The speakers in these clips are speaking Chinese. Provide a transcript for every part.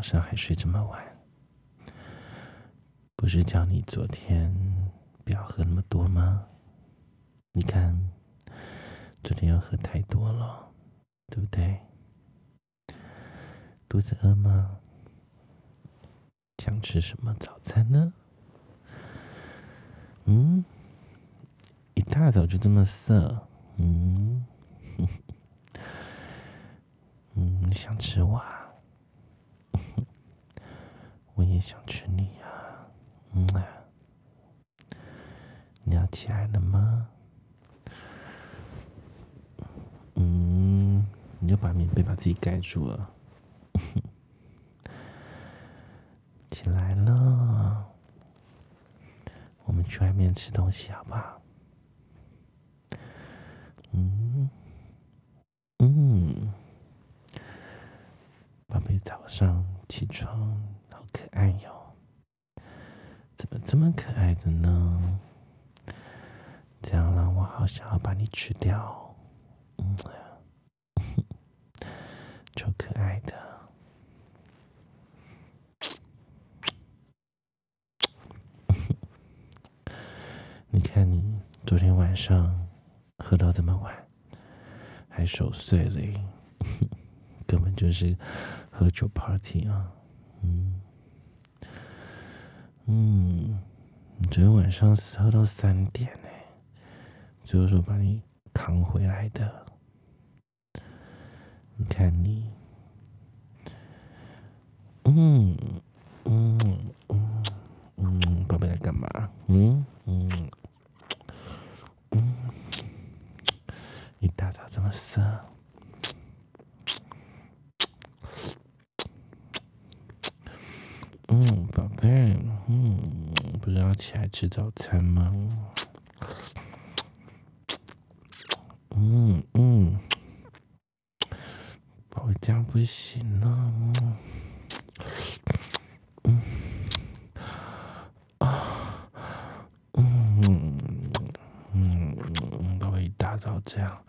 早上还睡这么晚，不是叫你昨天不要喝那么多吗？你看，昨天又喝太多了，对不对？肚子饿吗？想吃什么早餐呢？嗯，一大早就这么色，嗯，嗯，想吃我啊？我也想吃你呀，嗯啊，你要起来了吗？嗯，你就把棉被把自己盖住了。起来了，我们去外面吃东西好不好？嗯嗯，宝贝，早上起床好可爱哟，么可爱的呢？这样让我好想要把你吃掉，嗯，超可爱的。你看你昨天晚上喝到这么晚，还守岁嘞，根本就是喝酒 party 啊！嗯嗯，你昨天晚上喝到三点呢，最后说把你扛回来的。你看你，嗯嗯嗯嗯，宝贝在干嘛？嗯嗯。怎么色？嗯，宝贝，嗯，不要起来吃早餐吗？嗯嗯，宝贝，这样不行了。嗯啊嗯嗯，宝贝，一大早这样。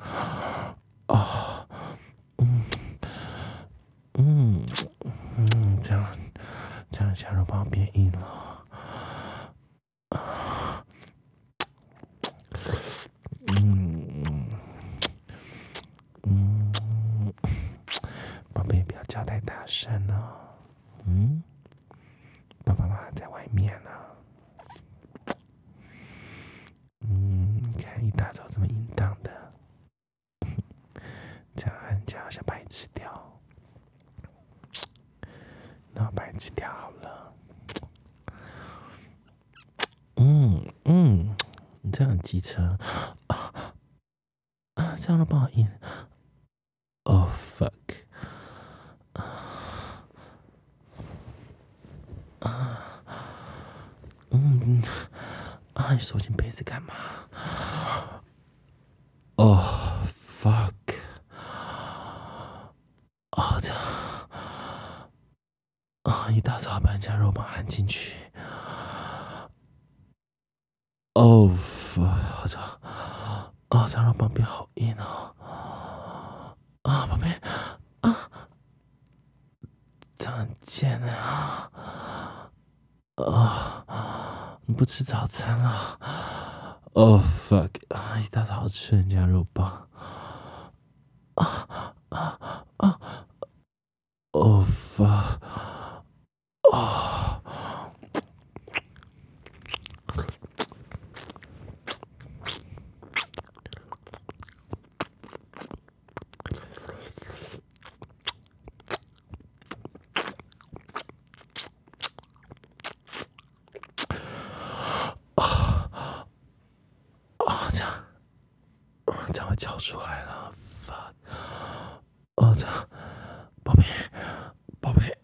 加肉棒变硬了，嗯嗯，宝贝不要叫太大声了，嗯，爸爸妈妈在外面呢，嗯，你看一大早这么淫荡的，这样很这样想把你吃掉，那我把你吃掉好了。这样机车啊！这样的不好意。Oh fuck！啊啊嗯啊！你缩进被子干嘛？Oh fuck！啊这样啊！一大早把人家肉棒含进去。Oh。我操！啊，这肉棒变好硬哦！啊，宝贝，啊，这样贱啊！啊，你不吃早餐了？Oh fuck！啊，一大早吃人家肉棒！啊啊啊！Oh fuck！啊！叫出来了，fuck！我操宝贝，宝贝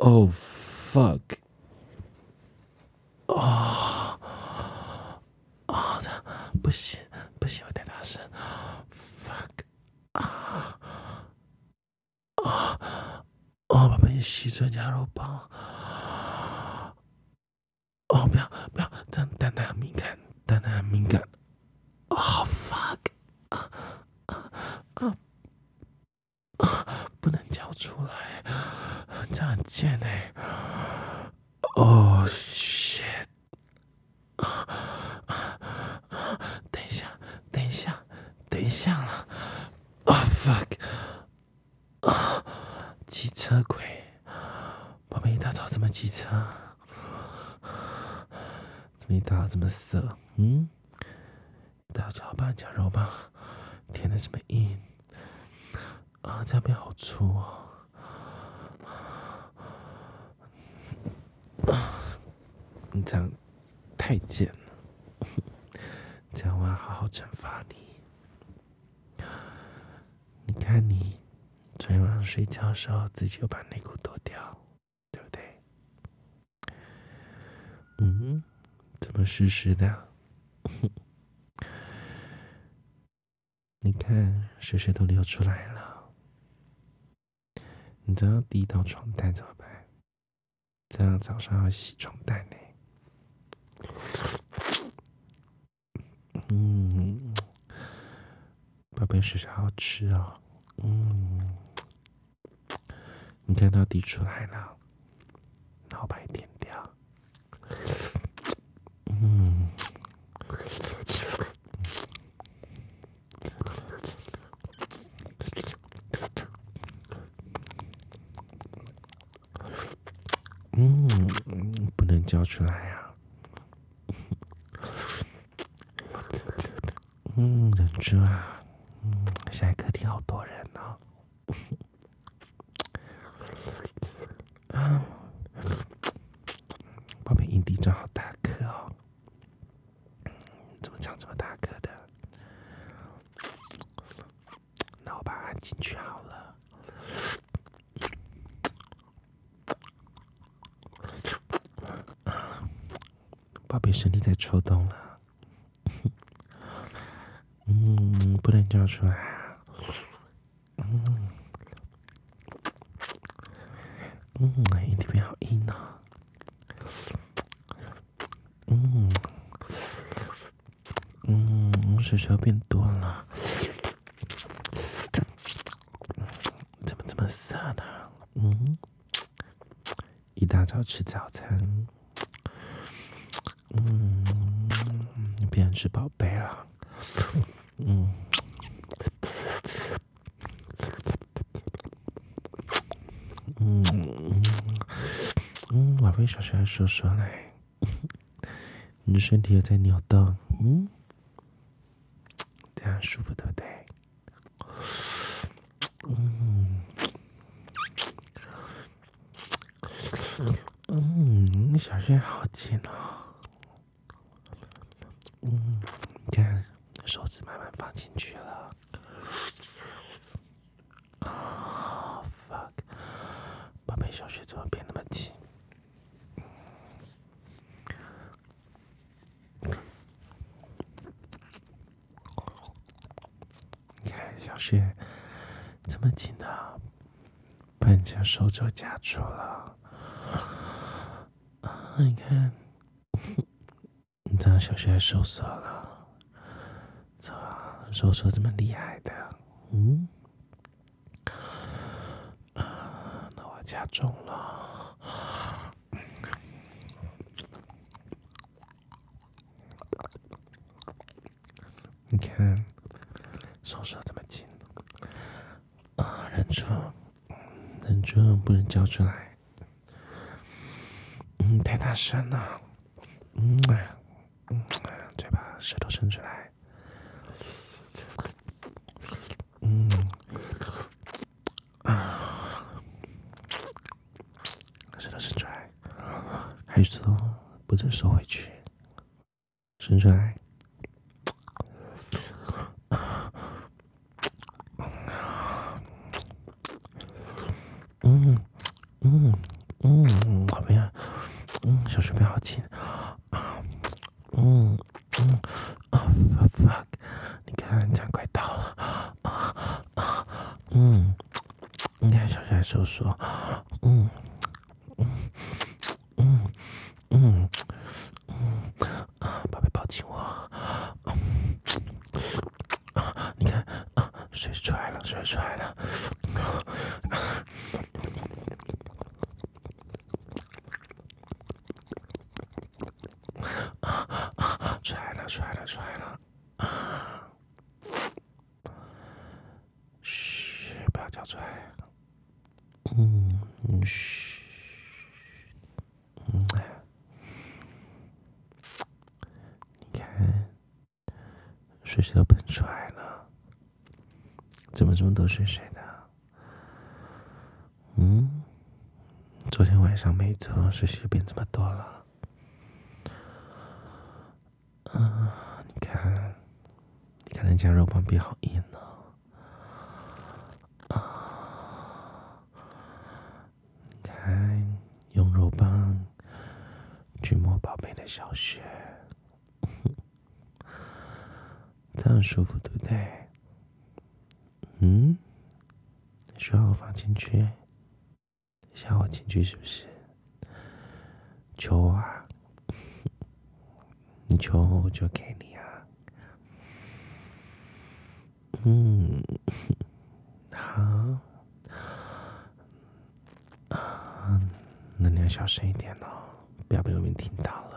，oh fuck！啊啊，这不行，不行，我太大声，fuck！啊啊哦，宝贝，你吸人家肉棒！哦，不要不要，这样蛋蛋很敏感，蛋蛋很敏感。Oh fuck！啊啊啊啊！不能叫出来。这很贱哎！哦、oh，shit！等一下，等一下，等一下了！啊、oh，fuck！啊，机车鬼！宝贝，一大早怎么机车？怎么一大早这么色？嗯？大早把人家肉棒舔的这么硬？啊，这边好粗哦！啊，你这样太贱了！这样我要好好惩罚你。你看你昨天晚上睡觉的时候，自己又把内裤脱掉，对不对？嗯，怎么湿湿的？你看水水都流出来了。你这样滴到床单怎么办？这样早上要洗床单呢。嗯，宝贝，水水好吃哦。嗯，你看到滴出来了，然后把你舔掉。嗯。嗯，不能叫出来呀、啊！猪，啊！嗯，现在客厅好多人呢、哦。啊，宝贝，阴蒂真好大颗哦！怎么长这么大颗的？那我把它按进去好了。宝贝，身体在抽动了，嗯，不能叫出来啊，嗯，嗯，阴蒂变好硬呢，嗯，嗯，水水变多了，怎么这么涩呢？嗯，一大早吃早餐。嗯，你变成是宝贝了。嗯嗯，宝贝，小声说说来，你的身体也在扭动，嗯，这样舒服对不对？嗯，嗯，小轩好紧哦。嗯，你看，手指慢慢放进去了。啊、oh, fuck！宝贝，小穴怎么变那么紧？你看，小穴这么紧的，将手肘夹住了。啊，你看。这样小穴还收缩了，这收缩这么厉害的，嗯，那我加重了，你看收缩这么紧，啊，忍住，忍住，不能叫出来，嗯，太大声了，嗯。嗯，嘴巴舌头伸出来。嗯，舌头伸出来，还是说不准收回去，伸出来。就说，嗯，嗯，嗯，嗯，宝贝，抱紧我，你看，水出来了，水出来了，出来了，出来了，出来了，嘘，不要叫出来。嗯，嘘，你看，水水都喷出来了，怎么这么多水水的？嗯，昨天晚上没做，水水变这么多了。啊，你看，你看人家肉棒变好硬用肉棒去摸宝贝的。小穴，这样舒服对不对？嗯，需要我放进去？需要我进去是不是？求啊！你求我我就给你啊！嗯，好啊，那你要小声一点哦，不要被外面听到了。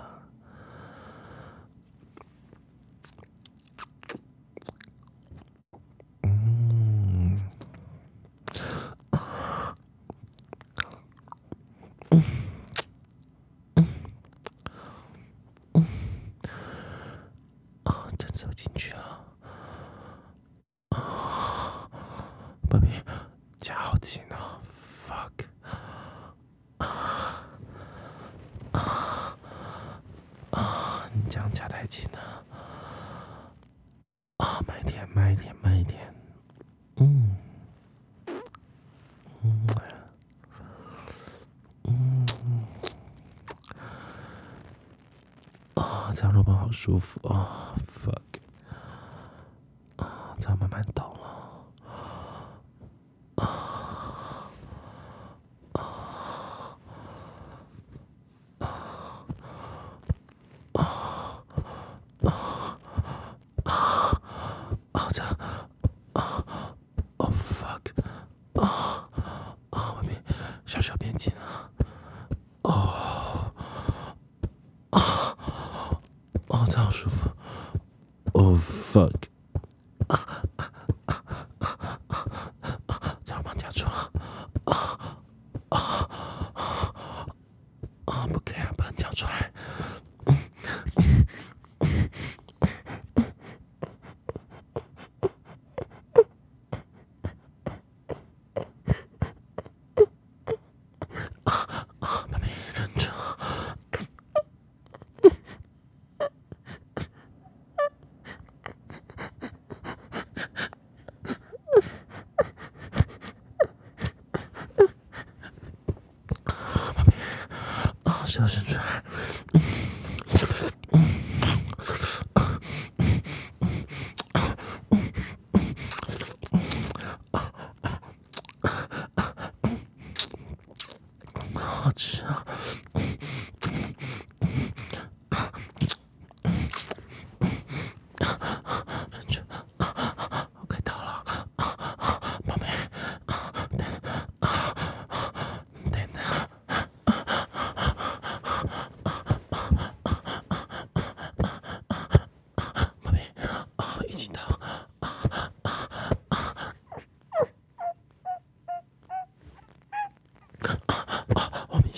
夹好紧哦，fuck！啊啊样夹太紧了，啊，慢一点，慢一点，慢一点，嗯。嗯。嗯，啊，这样肉棒好舒服啊，fuck！啊，这样慢慢抖。这样舒服，Oh fuck！啊啊啊啊啊！这样把夹住了，啊啊啊！不可以把它夹出来。笑声出来，嗯嗯嗯，好吃啊！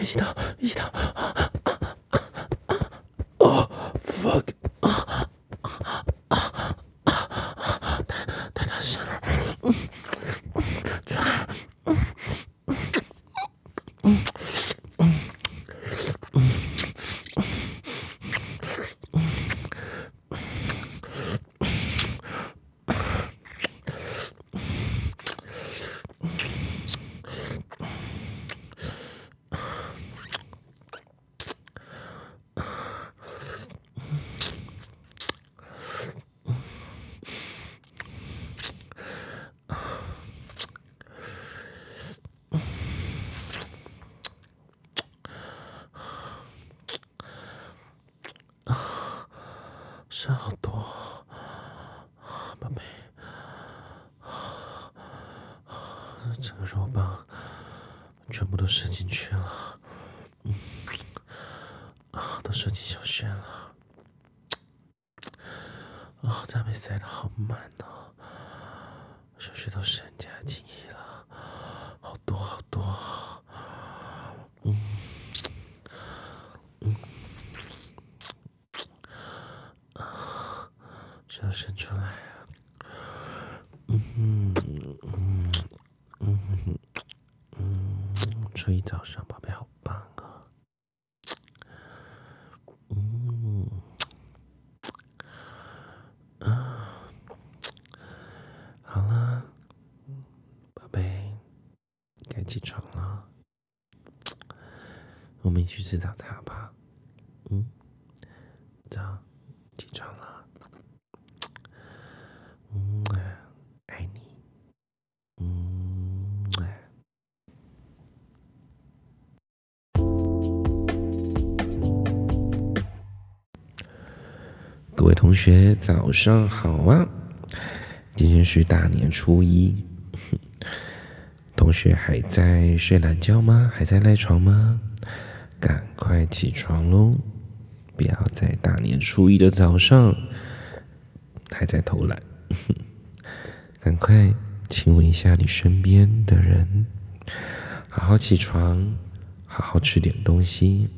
一起到，一起到，啊啊啊啊！哦，fuck！啊啊啊啊！太太大声了，嗯嗯，出来，嗯嗯嗯嗯嗯嗯。水好多，宝贝，这个肉棒。全部都伸进去了，嗯，啊，都射进小穴了，啊，这被塞得好满哦，小穴都是很加紧了。好多好多，嗯嗯啊，这要伸出来啊，嗯嗯嗯嗯嗯，初一早上，宝贝好棒啊，嗯啊，好了，宝贝。该起床了，我们一起吃早餐吧。位同学，早上好啊！今天是大年初一。同学还在睡懒觉吗？还在赖床吗？赶快起床喽！不要在大年初一的早上 还在偷懒。赶快亲吻一下你身边的人，好好起床，好好吃点东西，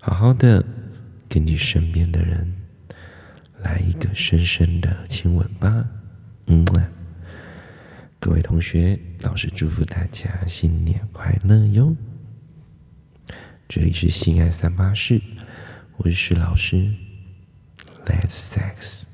好好的跟你身边的人来一个深深的亲吻吧。嗯。各位同学，老师祝福大家新年快乐哟！这里是性爱三八室，我是石老师，Let's sex。